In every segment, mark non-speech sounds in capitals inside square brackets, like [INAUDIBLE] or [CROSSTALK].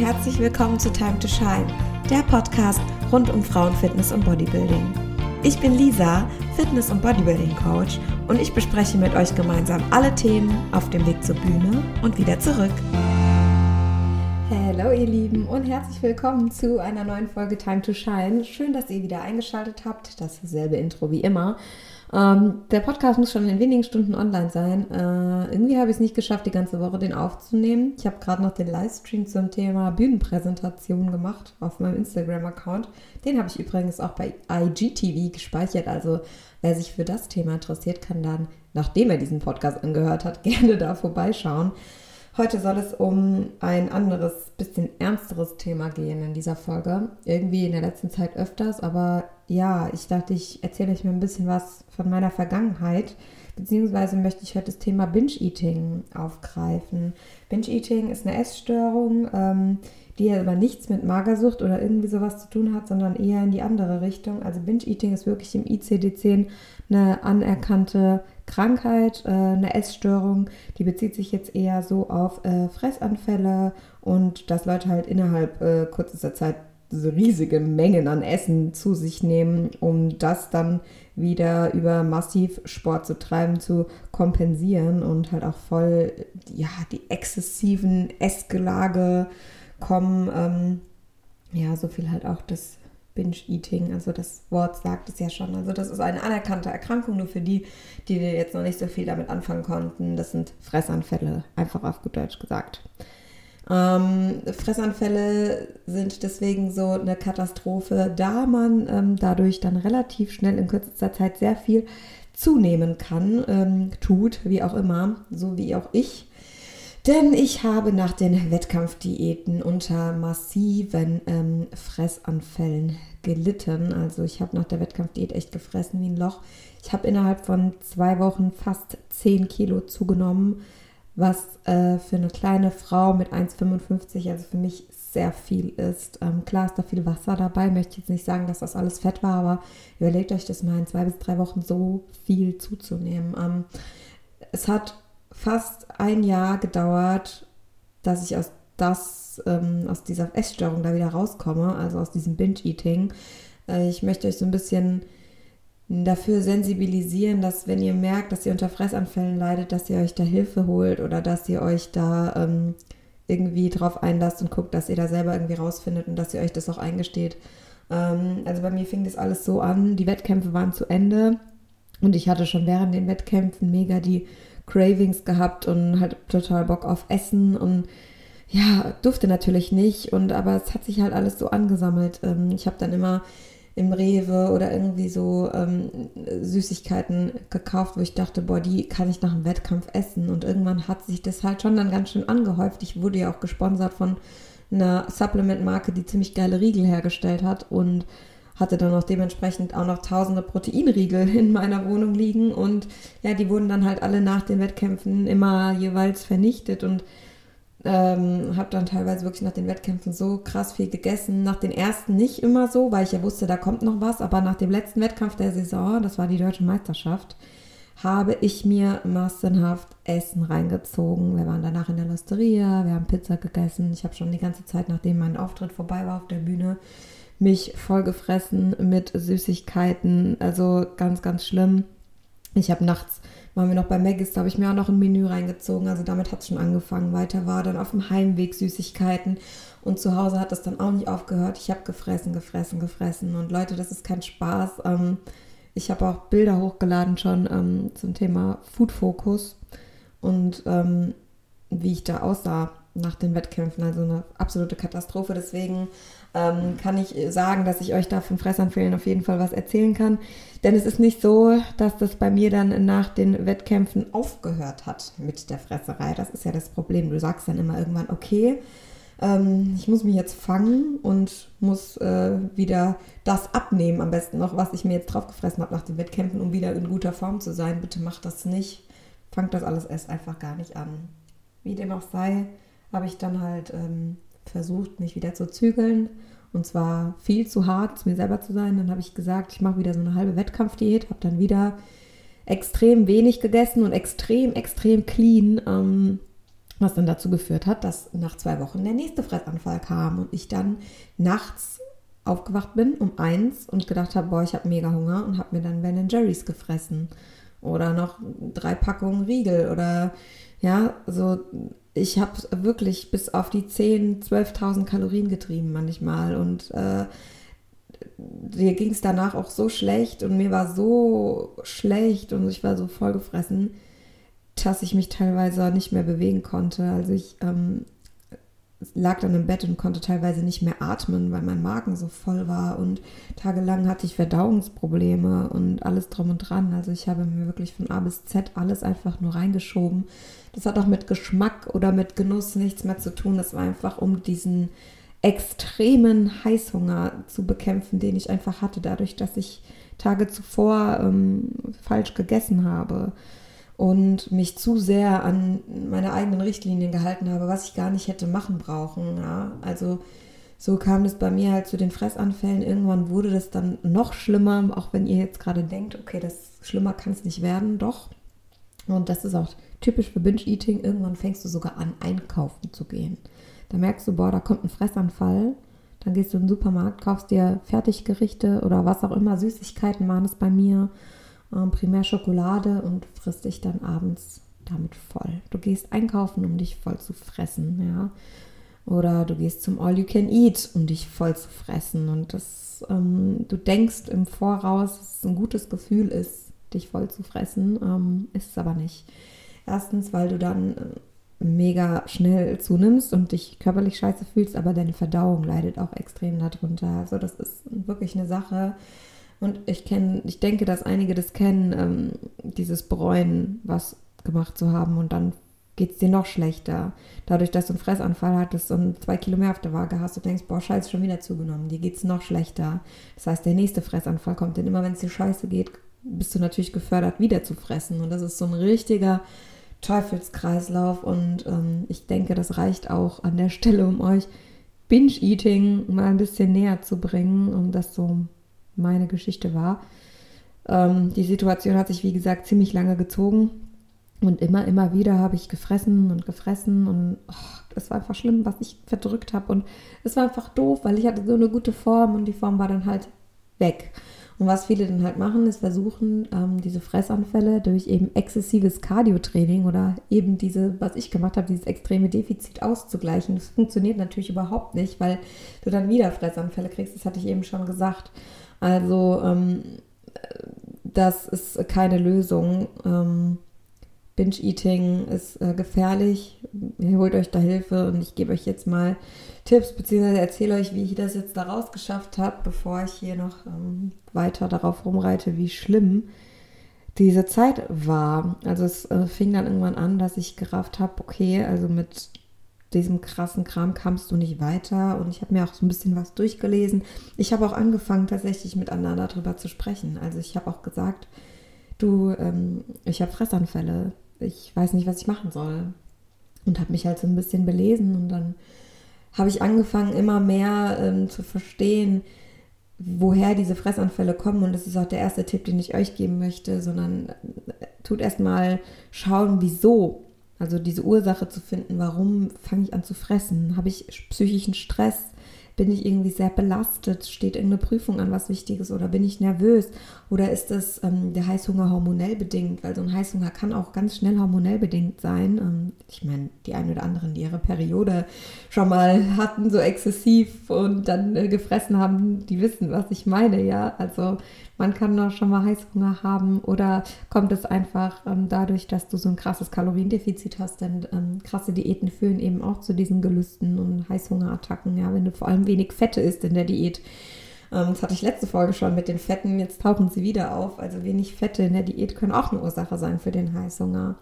herzlich willkommen zu Time to Shine, der Podcast rund um Frauenfitness und Bodybuilding. Ich bin Lisa, Fitness- und Bodybuilding-Coach und ich bespreche mit euch gemeinsam alle Themen auf dem Weg zur Bühne und wieder zurück. Hallo ihr Lieben und herzlich willkommen zu einer neuen Folge Time to Shine. Schön, dass ihr wieder eingeschaltet habt. Dasselbe Intro wie immer. Ähm, der Podcast muss schon in wenigen Stunden online sein. Äh, irgendwie habe ich es nicht geschafft, die ganze Woche den aufzunehmen. Ich habe gerade noch den Livestream zum Thema Bühnenpräsentation gemacht auf meinem Instagram-Account. Den habe ich übrigens auch bei IGTV gespeichert. Also wer sich für das Thema interessiert, kann dann, nachdem er diesen Podcast angehört hat, [LAUGHS] gerne da vorbeischauen. Heute soll es um ein anderes, bisschen ernsteres Thema gehen in dieser Folge. Irgendwie in der letzten Zeit öfters, aber ja, ich dachte, ich erzähle euch mal ein bisschen was von meiner Vergangenheit. Beziehungsweise möchte ich heute das Thema Binge-Eating aufgreifen. Binge-Eating ist eine Essstörung, ähm, die aber nichts mit Magersucht oder irgendwie sowas zu tun hat, sondern eher in die andere Richtung. Also Binge-Eating ist wirklich im ICD-10 eine anerkannte Krankheit, äh, eine Essstörung, die bezieht sich jetzt eher so auf äh, Fressanfälle und dass Leute halt innerhalb äh, kürzester Zeit so riesige Mengen an Essen zu sich nehmen, um das dann wieder über massiv Sport zu treiben, zu kompensieren und halt auch voll, ja, die exzessiven Essgelage kommen. Ähm, ja, so viel halt auch das Binge-Eating, also das Wort sagt es ja schon. Also das ist eine anerkannte Erkrankung, nur für die, die jetzt noch nicht so viel damit anfangen konnten. Das sind Fressanfälle, einfach auf gut Deutsch gesagt. Ähm, Fressanfälle sind deswegen so eine Katastrophe, da man ähm, dadurch dann relativ schnell in kürzester Zeit sehr viel zunehmen kann, ähm, tut, wie auch immer, so wie auch ich. Denn ich habe nach den Wettkampfdiäten unter massiven ähm, Fressanfällen gelitten. Also ich habe nach der Wettkampfdiät echt gefressen wie ein Loch. Ich habe innerhalb von zwei Wochen fast 10 Kilo zugenommen, was äh, für eine kleine Frau mit 1,55, also für mich sehr viel ist. Ähm, klar ist da viel Wasser dabei, möchte jetzt nicht sagen, dass das alles Fett war, aber überlegt euch das mal in zwei bis drei Wochen so viel zuzunehmen. Ähm, es hat fast ein Jahr gedauert, dass ich aus das, ähm, aus dieser Essstörung da wieder rauskomme, also aus diesem Binge-Eating. Äh, ich möchte euch so ein bisschen dafür sensibilisieren, dass wenn ihr merkt, dass ihr unter Fressanfällen leidet, dass ihr euch da Hilfe holt oder dass ihr euch da ähm, irgendwie drauf einlasst und guckt, dass ihr da selber irgendwie rausfindet und dass ihr euch das auch eingesteht. Ähm, also bei mir fing das alles so an, die Wettkämpfe waren zu Ende und ich hatte schon während den Wettkämpfen mega die Cravings gehabt und halt total Bock auf Essen und ja, durfte natürlich nicht und aber es hat sich halt alles so angesammelt. Ähm, ich habe dann immer im Rewe oder irgendwie so ähm, Süßigkeiten gekauft, wo ich dachte, boah, die kann ich nach dem Wettkampf essen. Und irgendwann hat sich das halt schon dann ganz schön angehäuft. Ich wurde ja auch gesponsert von einer Supplement-Marke, die ziemlich geile Riegel hergestellt hat und hatte dann auch dementsprechend auch noch tausende Proteinriegel in meiner Wohnung liegen und ja, die wurden dann halt alle nach den Wettkämpfen immer jeweils vernichtet und ähm, habe dann teilweise wirklich nach den Wettkämpfen so krass viel gegessen. Nach den ersten nicht immer so, weil ich ja wusste, da kommt noch was, aber nach dem letzten Wettkampf der Saison, das war die deutsche Meisterschaft, habe ich mir massenhaft Essen reingezogen. Wir waren danach in der Losteria, wir haben Pizza gegessen. Ich habe schon die ganze Zeit, nachdem mein Auftritt vorbei war auf der Bühne, mich vollgefressen mit Süßigkeiten. Also ganz, ganz schlimm. Ich habe nachts, waren wir noch bei Maggis, da habe ich mir auch noch ein Menü reingezogen. Also damit hat es schon angefangen. Weiter war dann auf dem Heimweg Süßigkeiten. Und zu Hause hat das dann auch nicht aufgehört. Ich habe gefressen, gefressen, gefressen. Und Leute, das ist kein Spaß. Ähm, ich habe auch Bilder hochgeladen schon ähm, zum Thema Food Focus und ähm, wie ich da aussah nach den Wettkämpfen. Also eine absolute Katastrophe. Deswegen ähm, kann ich sagen, dass ich euch da von Fressanfällen auf jeden Fall was erzählen kann. Denn es ist nicht so, dass das bei mir dann nach den Wettkämpfen aufgehört hat mit der Fresserei. Das ist ja das Problem. Du sagst dann immer irgendwann, okay, ähm, ich muss mich jetzt fangen und muss äh, wieder das abnehmen, am besten noch, was ich mir jetzt drauf gefressen habe nach den Wettkämpfen, um wieder in guter Form zu sein. Bitte macht das nicht. Fangt das alles erst einfach gar nicht an. Wie dem auch sei, habe ich dann halt ähm, versucht, mich wieder zu zügeln. Und zwar viel zu hart, zu mir selber zu sein. Dann habe ich gesagt, ich mache wieder so eine halbe Wettkampfdiät, habe dann wieder extrem wenig gegessen und extrem, extrem clean. Ähm, Was dann dazu geführt hat, dass nach zwei Wochen der nächste Fressanfall kam und ich dann nachts aufgewacht bin um eins und gedacht habe, boah, ich habe mega Hunger und habe mir dann Ben Jerry's gefressen. Oder noch drei Packungen Riegel oder ja, so ich habe wirklich bis auf die 10.000, 12.000 Kalorien getrieben manchmal und äh, dir ging es danach auch so schlecht und mir war so schlecht und ich war so vollgefressen, dass ich mich teilweise nicht mehr bewegen konnte. Also ich ähm, lag dann im Bett und konnte teilweise nicht mehr atmen, weil mein Magen so voll war und tagelang hatte ich Verdauungsprobleme und alles drum und dran. Also ich habe mir wirklich von A bis Z alles einfach nur reingeschoben. Das hat auch mit Geschmack oder mit Genuss nichts mehr zu tun. Das war einfach um diesen extremen Heißhunger zu bekämpfen, den ich einfach hatte, dadurch, dass ich Tage zuvor ähm, falsch gegessen habe und mich zu sehr an meine eigenen Richtlinien gehalten habe, was ich gar nicht hätte machen brauchen. Ja? Also so kam es bei mir halt zu den Fressanfällen. Irgendwann wurde das dann noch schlimmer, auch wenn ihr jetzt gerade denkt, okay, das schlimmer kann es nicht werden, doch. Und das ist auch typisch für Binge-Eating. Irgendwann fängst du sogar an, einkaufen zu gehen. Da merkst du, boah, da kommt ein Fressanfall. Dann gehst du in den Supermarkt, kaufst dir Fertiggerichte oder was auch immer, Süßigkeiten waren es bei mir, ähm, primär Schokolade und frisst dich dann abends damit voll. Du gehst einkaufen, um dich voll zu fressen, ja. Oder du gehst zum All You Can Eat, um dich voll zu fressen. Und das, ähm, du denkst im Voraus, dass es ein gutes Gefühl ist, dich voll zu fressen, ähm, ist es aber nicht. Erstens, weil du dann äh, mega schnell zunimmst und dich körperlich scheiße fühlst, aber deine Verdauung leidet auch extrem darunter. Also das ist wirklich eine Sache. Und ich kenne, ich denke, dass einige das kennen, ähm, dieses Bräuen, was gemacht zu haben und dann geht es dir noch schlechter. Dadurch, dass du einen Fressanfall hattest und zwei Kilo mehr auf der Waage hast, du denkst, boah, scheiße, schon wieder zugenommen, dir geht es noch schlechter. Das heißt, der nächste Fressanfall kommt, denn immer wenn es dir scheiße geht, bist du natürlich gefördert, wieder zu fressen. Und das ist so ein richtiger Teufelskreislauf und ähm, ich denke, das reicht auch an der Stelle, um euch Binge-Eating mal ein bisschen näher zu bringen, um das so meine Geschichte war. Ähm, die Situation hat sich, wie gesagt, ziemlich lange gezogen und immer, immer wieder habe ich gefressen und gefressen und oh, war einfach schlimm, was ich verdrückt habe und es war einfach doof, weil ich hatte so eine gute Form und die Form war dann halt weg. Und was viele dann halt machen, ist versuchen, ähm, diese Fressanfälle durch eben exzessives Cardiotraining oder eben diese, was ich gemacht habe, dieses extreme Defizit auszugleichen. Das funktioniert natürlich überhaupt nicht, weil du dann wieder Fressanfälle kriegst. Das hatte ich eben schon gesagt. Also ähm, das ist keine Lösung. Ähm, Binge-Eating ist äh, gefährlich. Ihr holt euch da Hilfe und ich gebe euch jetzt mal Tipps, beziehungsweise erzähle euch, wie ich das jetzt da rausgeschafft habe, bevor ich hier noch ähm, weiter darauf rumreite, wie schlimm diese Zeit war. Also es äh, fing dann irgendwann an, dass ich gerafft habe, okay, also mit diesem krassen Kram kamst du nicht weiter. Und ich habe mir auch so ein bisschen was durchgelesen. Ich habe auch angefangen, tatsächlich miteinander darüber zu sprechen. Also ich habe auch gesagt, du, ähm, ich habe Fressanfälle. Ich weiß nicht, was ich machen soll. Und habe mich halt so ein bisschen belesen und dann habe ich angefangen, immer mehr ähm, zu verstehen, woher diese Fressanfälle kommen. Und das ist auch der erste Tipp, den ich euch geben möchte, sondern äh, tut erstmal schauen, wieso. Also diese Ursache zu finden, warum fange ich an zu fressen? Habe ich psychischen Stress? Bin ich irgendwie sehr belastet? Steht irgendeine Prüfung an, was Wichtiges? Oder bin ich nervös? Oder ist es ähm, der Heißhunger hormonell bedingt? Weil so ein Heißhunger kann auch ganz schnell hormonell bedingt sein. Ähm, ich meine, die einen oder anderen, die ihre Periode schon mal hatten, so exzessiv und dann äh, gefressen haben, die wissen, was ich meine, ja. Also man kann doch schon mal Heißhunger haben oder kommt es einfach ähm, dadurch, dass du so ein krasses Kaloriendefizit hast, denn ähm, krasse Diäten führen eben auch zu diesen Gelüsten und Heißhungerattacken, ja, wenn du vor allem wenig Fette isst in der Diät. Ähm, das hatte ich letzte Folge schon mit den Fetten, jetzt tauchen sie wieder auf. Also wenig Fette in der Diät können auch eine Ursache sein für den Heißhunger.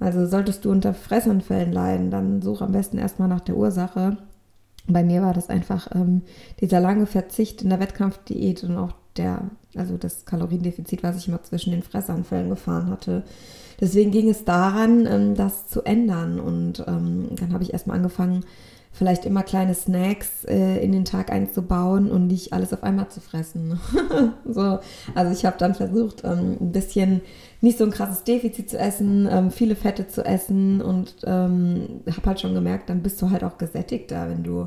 Also solltest du unter Fressanfällen leiden, dann such am besten erstmal nach der Ursache. Bei mir war das einfach ähm, dieser lange Verzicht in der Wettkampfdiät und auch der, also das Kaloriendefizit, was ich immer zwischen den Fressanfällen gefahren hatte. Deswegen ging es daran, ähm, das zu ändern. Und ähm, dann habe ich erstmal angefangen, vielleicht immer kleine Snacks äh, in den Tag einzubauen und nicht alles auf einmal zu fressen. [LAUGHS] so, also ich habe dann versucht, ähm, ein bisschen nicht so ein krasses Defizit zu essen, viele Fette zu essen und habe halt schon gemerkt, dann bist du halt auch gesättigter, wenn du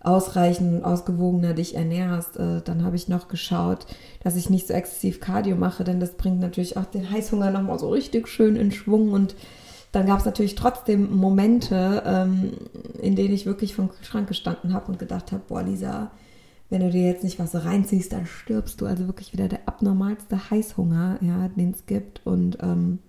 ausreichend ausgewogener dich ernährst. Äh, dann habe ich noch geschaut, dass ich nicht so exzessiv Cardio mache, denn das bringt natürlich auch den Heißhunger nochmal so richtig schön in Schwung und dann gab es natürlich trotzdem Momente, ähm, in denen ich wirklich vom Kühlschrank gestanden habe und gedacht habe, boah, Lisa, wenn du dir jetzt nicht was reinziehst, dann stirbst du. Also wirklich wieder der abnormalste Heißhunger, ja, den es gibt. Und ähm,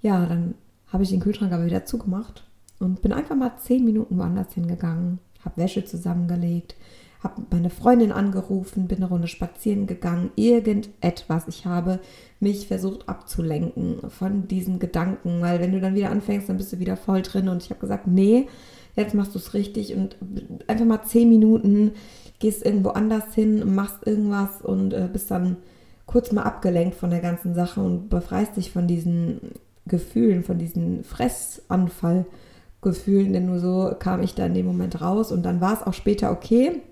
ja, dann habe ich den Kühlschrank aber wieder zugemacht und bin einfach mal zehn Minuten woanders hingegangen, habe Wäsche zusammengelegt, habe meine Freundin angerufen, bin eine Runde spazieren gegangen, irgendetwas. Ich habe mich versucht abzulenken von diesen Gedanken, weil wenn du dann wieder anfängst, dann bist du wieder voll drin. Und ich habe gesagt, nee, jetzt machst du es richtig und einfach mal zehn Minuten gehst irgendwo anders hin, machst irgendwas und äh, bist dann kurz mal abgelenkt von der ganzen Sache und befreist dich von diesen Gefühlen, von diesen Fressanfallgefühlen, denn nur so kam ich da in dem Moment raus und dann war es auch später okay.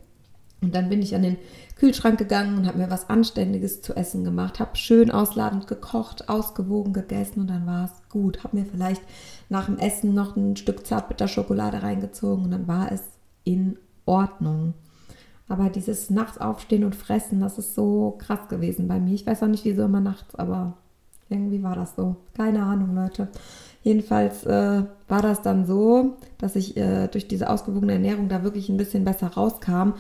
Und dann bin ich an den Kühlschrank gegangen und habe mir was Anständiges zu essen gemacht, habe schön ausladend gekocht, ausgewogen gegessen und dann war es gut. Habe mir vielleicht nach dem Essen noch ein Stück Zartbitterschokolade reingezogen und dann war es in Ordnung. Aber dieses nachts aufstehen und fressen, das ist so krass gewesen bei mir. Ich weiß auch nicht, wieso immer nachts, aber irgendwie war das so. Keine Ahnung, Leute. Jedenfalls äh, war das dann so, dass ich äh, durch diese ausgewogene Ernährung da wirklich ein bisschen besser rauskam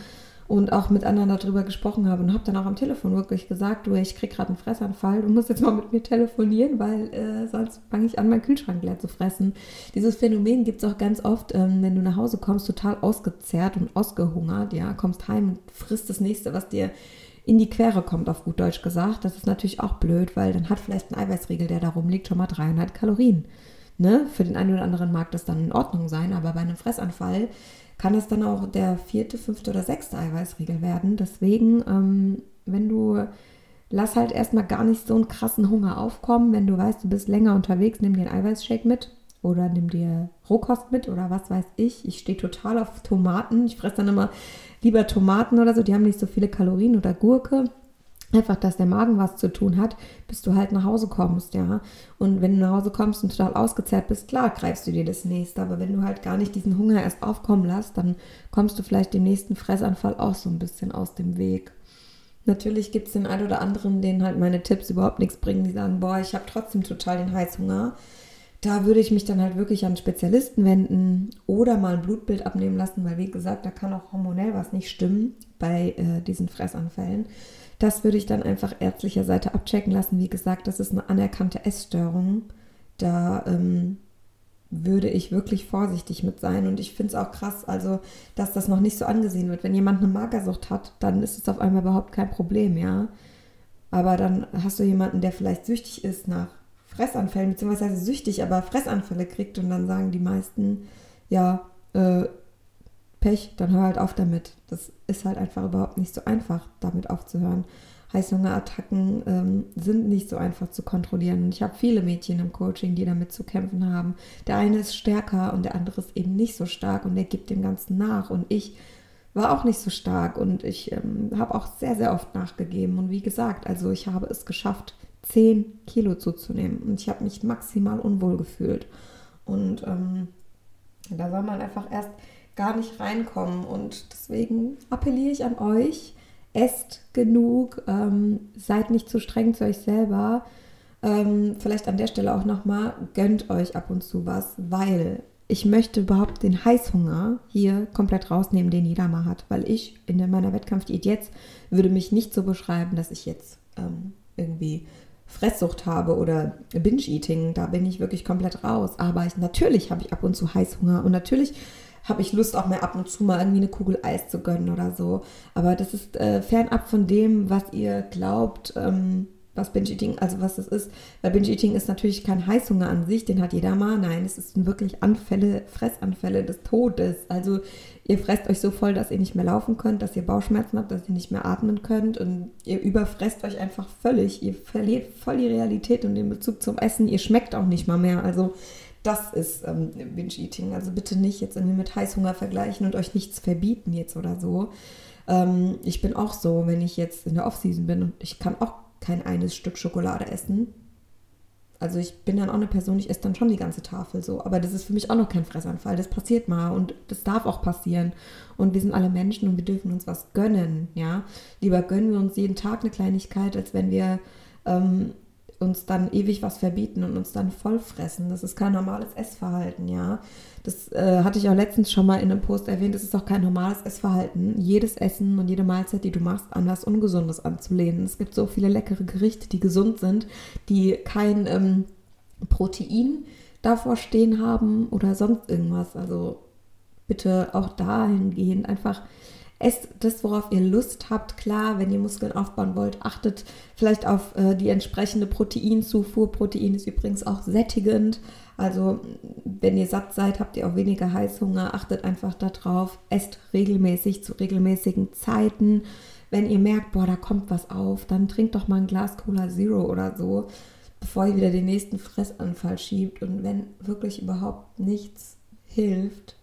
und auch mit anderen darüber gesprochen habe und habe dann auch am Telefon wirklich gesagt, du, ich krieg gerade einen Fressanfall, du musst jetzt mal mit mir telefonieren, weil äh, sonst fange ich an, meinen Kühlschrank leer zu fressen. Dieses Phänomen gibt es auch ganz oft, ähm, wenn du nach Hause kommst, total ausgezehrt und ausgehungert, ja, kommst heim und frisst das nächste, was dir in die Quere kommt, auf gut Deutsch gesagt. Das ist natürlich auch blöd, weil dann hat vielleicht ein Eiweißriegel, der da rumliegt, schon mal 300 Kalorien. Ne? Für den einen oder anderen mag das dann in Ordnung sein, aber bei einem Fressanfall kann es dann auch der vierte, fünfte oder sechste Eiweißriegel werden. Deswegen, ähm, wenn du, lass halt erstmal gar nicht so einen krassen Hunger aufkommen. Wenn du weißt, du bist länger unterwegs, nimm einen Eiweißshake mit oder nimm dir Rohkost mit oder was weiß ich. Ich stehe total auf Tomaten. Ich fresse dann immer lieber Tomaten oder so. Die haben nicht so viele Kalorien oder Gurke einfach, dass der Magen was zu tun hat, bis du halt nach Hause kommst, ja. Und wenn du nach Hause kommst und total ausgezehrt bist, klar, greifst du dir das nächste. Aber wenn du halt gar nicht diesen Hunger erst aufkommen lässt, dann kommst du vielleicht dem nächsten Fressanfall auch so ein bisschen aus dem Weg. Natürlich gibt es den einen oder anderen, denen halt meine Tipps überhaupt nichts bringen, die sagen, boah, ich habe trotzdem total den Heißhunger. Da würde ich mich dann halt wirklich an Spezialisten wenden oder mal ein Blutbild abnehmen lassen, weil wie gesagt, da kann auch hormonell was nicht stimmen bei äh, diesen Fressanfällen. Das würde ich dann einfach ärztlicher Seite abchecken lassen. Wie gesagt, das ist eine anerkannte Essstörung. Da ähm, würde ich wirklich vorsichtig mit sein. Und ich finde es auch krass, also, dass das noch nicht so angesehen wird. Wenn jemand eine Magersucht hat, dann ist es auf einmal überhaupt kein Problem, ja. Aber dann hast du jemanden, der vielleicht süchtig ist nach Fressanfällen, beziehungsweise süchtig, aber Fressanfälle kriegt und dann sagen die meisten, ja, äh, Pech, dann hör halt auf damit. Das ist halt einfach überhaupt nicht so einfach, damit aufzuhören. Heißhungerattacken ähm, sind nicht so einfach zu kontrollieren. Ich habe viele Mädchen im Coaching, die damit zu kämpfen haben. Der eine ist stärker und der andere ist eben nicht so stark und der gibt dem Ganzen nach. Und ich war auch nicht so stark und ich ähm, habe auch sehr, sehr oft nachgegeben. Und wie gesagt, also ich habe es geschafft, 10 Kilo zuzunehmen und ich habe mich maximal unwohl gefühlt. Und ähm, da soll man einfach erst gar nicht reinkommen. Und deswegen appelliere ich an euch, esst genug, ähm, seid nicht zu streng zu euch selber. Ähm, vielleicht an der Stelle auch nochmal, gönnt euch ab und zu was, weil ich möchte überhaupt den Heißhunger hier komplett rausnehmen, den jeder mal hat. Weil ich in meiner Wettkampfdiät jetzt würde mich nicht so beschreiben, dass ich jetzt ähm, irgendwie Fresssucht habe oder Binge-Eating. Da bin ich wirklich komplett raus. Aber ich, natürlich habe ich ab und zu Heißhunger und natürlich habe ich Lust, auch mal ab und zu mal irgendwie eine Kugel Eis zu gönnen oder so. Aber das ist äh, fernab von dem, was ihr glaubt, ähm, was Binge-Eating, also was es ist. Weil Binge-Eating ist natürlich kein Heißhunger an sich, den hat jeder mal. Nein, es ist wirklich Anfälle, Fressanfälle des Todes. Also ihr fresst euch so voll, dass ihr nicht mehr laufen könnt, dass ihr Bauchschmerzen habt, dass ihr nicht mehr atmen könnt und ihr überfresst euch einfach völlig. Ihr verliert voll die Realität und den Bezug zum Essen. Ihr schmeckt auch nicht mal mehr. Also das ist ähm, Binge-Eating. Also bitte nicht jetzt irgendwie mit Heißhunger vergleichen und euch nichts verbieten jetzt oder so. Ähm, ich bin auch so, wenn ich jetzt in der Offseason bin und ich kann auch kein eines Stück Schokolade essen. Also ich bin dann auch eine Person, ich esse dann schon die ganze Tafel so. Aber das ist für mich auch noch kein Fressanfall. Das passiert mal und das darf auch passieren. Und wir sind alle Menschen und wir dürfen uns was gönnen, ja. Lieber gönnen wir uns jeden Tag eine Kleinigkeit, als wenn wir ähm, uns dann ewig was verbieten und uns dann vollfressen. Das ist kein normales Essverhalten, ja. Das äh, hatte ich auch letztens schon mal in einem Post erwähnt. Das ist auch kein normales Essverhalten. Jedes Essen und jede Mahlzeit, die du machst, an was Ungesundes anzulehnen. Es gibt so viele leckere Gerichte, die gesund sind, die kein ähm, Protein davor stehen haben oder sonst irgendwas. Also bitte auch dahingehend einfach esst das, worauf ihr Lust habt. Klar, wenn ihr Muskeln aufbauen wollt, achtet vielleicht auf äh, die entsprechende Proteinzufuhr. Protein ist übrigens auch sättigend. Also wenn ihr satt seid, habt ihr auch weniger Heißhunger. Achtet einfach darauf. Esst regelmäßig zu regelmäßigen Zeiten. Wenn ihr merkt, boah, da kommt was auf, dann trinkt doch mal ein Glas Cola Zero oder so, bevor ihr wieder den nächsten Fressanfall schiebt. Und wenn wirklich überhaupt nichts hilft,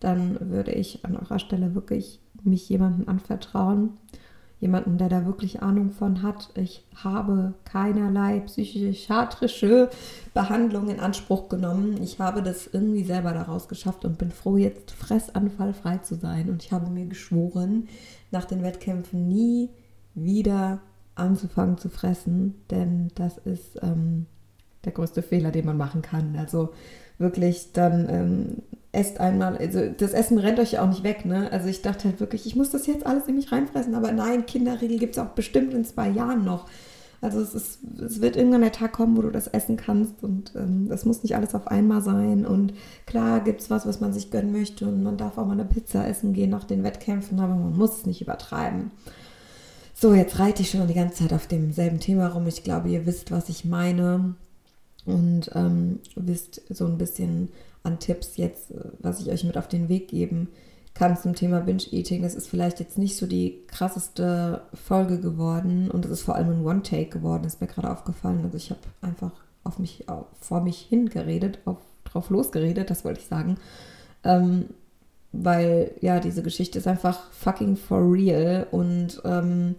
dann würde ich an eurer Stelle wirklich mich jemandem anvertrauen, jemanden, der da wirklich Ahnung von hat. Ich habe keinerlei psychiatrische Behandlung in Anspruch genommen. Ich habe das irgendwie selber daraus geschafft und bin froh, jetzt fressanfallfrei zu sein. Und ich habe mir geschworen, nach den Wettkämpfen nie wieder anzufangen zu fressen, denn das ist ähm, der größte Fehler, den man machen kann. Also wirklich dann ähm, esst einmal, also das Essen rennt euch ja auch nicht weg, ne? Also ich dachte halt wirklich, ich muss das jetzt alles in mich reinfressen, aber nein, Kinderriegel gibt es auch bestimmt in zwei Jahren noch. Also es, ist, es wird irgendwann der Tag kommen, wo du das essen kannst und ähm, das muss nicht alles auf einmal sein. Und klar gibt es was, was man sich gönnen möchte und man darf auch mal eine Pizza essen gehen nach den Wettkämpfen, aber man muss es nicht übertreiben. So, jetzt reite ich schon die ganze Zeit auf demselben Thema rum. Ich glaube, ihr wisst, was ich meine und ähm, wisst so ein bisschen an Tipps jetzt, was ich euch mit auf den Weg geben kann zum Thema Binge-Eating. Das ist vielleicht jetzt nicht so die krasseste Folge geworden und es ist vor allem ein One-Take geworden, ist mir gerade aufgefallen. Also ich habe einfach auf mich, auf, vor mich hingeredet, auf, drauf losgeredet, das wollte ich sagen. Ähm, weil ja, diese Geschichte ist einfach fucking for real und ähm,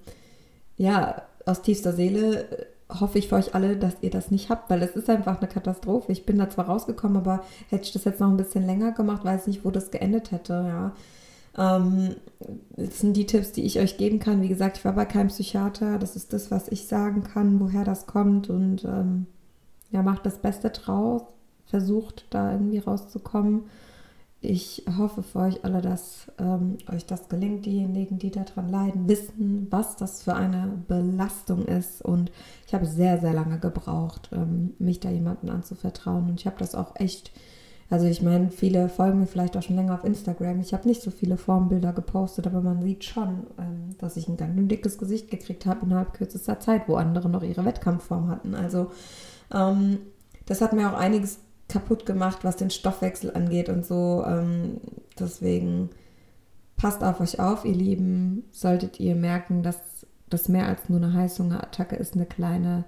ja, aus tiefster Seele hoffe ich für euch alle, dass ihr das nicht habt, weil es ist einfach eine Katastrophe. Ich bin da zwar rausgekommen, aber hätte ich das jetzt noch ein bisschen länger gemacht, weiß nicht, wo das geendet hätte, ja. Ähm, das sind die Tipps, die ich euch geben kann. Wie gesagt, ich war bei keinem Psychiater. Das ist das, was ich sagen kann, woher das kommt. Und ähm, ja, macht das Beste draus. Versucht da irgendwie rauszukommen. Ich hoffe für euch alle, dass ähm, euch das gelingt. Diejenigen, die daran leiden, wissen, was das für eine Belastung ist. Und ich habe sehr, sehr lange gebraucht, ähm, mich da jemandem anzuvertrauen. Und ich habe das auch echt, also ich meine, viele folgen mir vielleicht auch schon länger auf Instagram. Ich habe nicht so viele Formbilder gepostet, aber man sieht schon, ähm, dass ich ein ganz dickes Gesicht gekriegt habe innerhalb kürzester Zeit, wo andere noch ihre Wettkampfform hatten. Also ähm, das hat mir auch einiges kaputt gemacht, was den Stoffwechsel angeht und so. Ähm, deswegen passt auf euch auf, ihr Lieben. Solltet ihr merken, dass das mehr als nur eine Heißhungerattacke ist, eine kleine,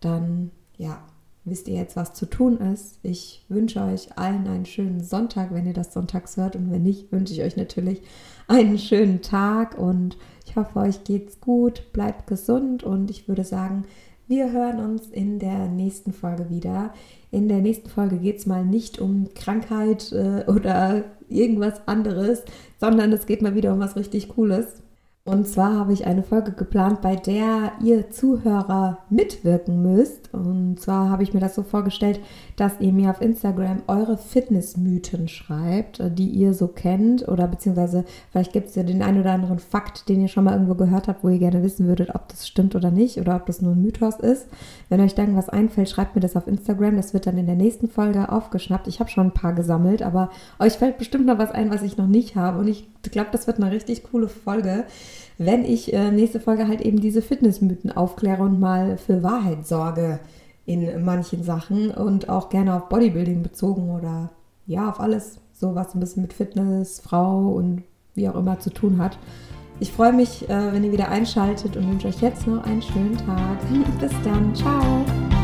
dann ja, wisst ihr jetzt, was zu tun ist. Ich wünsche euch allen einen schönen Sonntag, wenn ihr das sonntags hört. Und wenn nicht, wünsche ich euch natürlich einen schönen Tag. Und ich hoffe, euch geht's gut, bleibt gesund. Und ich würde sagen, wir hören uns in der nächsten Folge wieder. In der nächsten Folge geht es mal nicht um Krankheit äh, oder irgendwas anderes, sondern es geht mal wieder um was richtig Cooles. Und zwar habe ich eine Folge geplant, bei der ihr Zuhörer mitwirken müsst. Und zwar habe ich mir das so vorgestellt, dass ihr mir auf Instagram eure Fitnessmythen schreibt, äh, die ihr so kennt. Oder beziehungsweise vielleicht gibt es ja den einen oder anderen Fakt, den ihr schon mal irgendwo gehört habt, wo ihr gerne wissen würdet, ob das stimmt oder nicht oder ob das nur ein Mythos ist. Wenn euch da irgendwas einfällt, schreibt mir das auf Instagram. Das wird dann in der nächsten Folge aufgeschnappt. Ich habe schon ein paar gesammelt, aber euch fällt bestimmt noch was ein, was ich noch nicht habe. Und ich glaube, das wird eine richtig coole Folge, wenn ich äh, nächste Folge halt eben diese Fitnessmythen aufkläre und mal für Wahrheit sorge in manchen Sachen und auch gerne auf Bodybuilding bezogen oder ja, auf alles, so was ein bisschen mit Fitness, Frau und wie auch immer zu tun hat. Ich freue mich, äh, wenn ihr wieder einschaltet und wünsche euch jetzt noch einen schönen Tag. [LAUGHS] Bis dann. Ciao.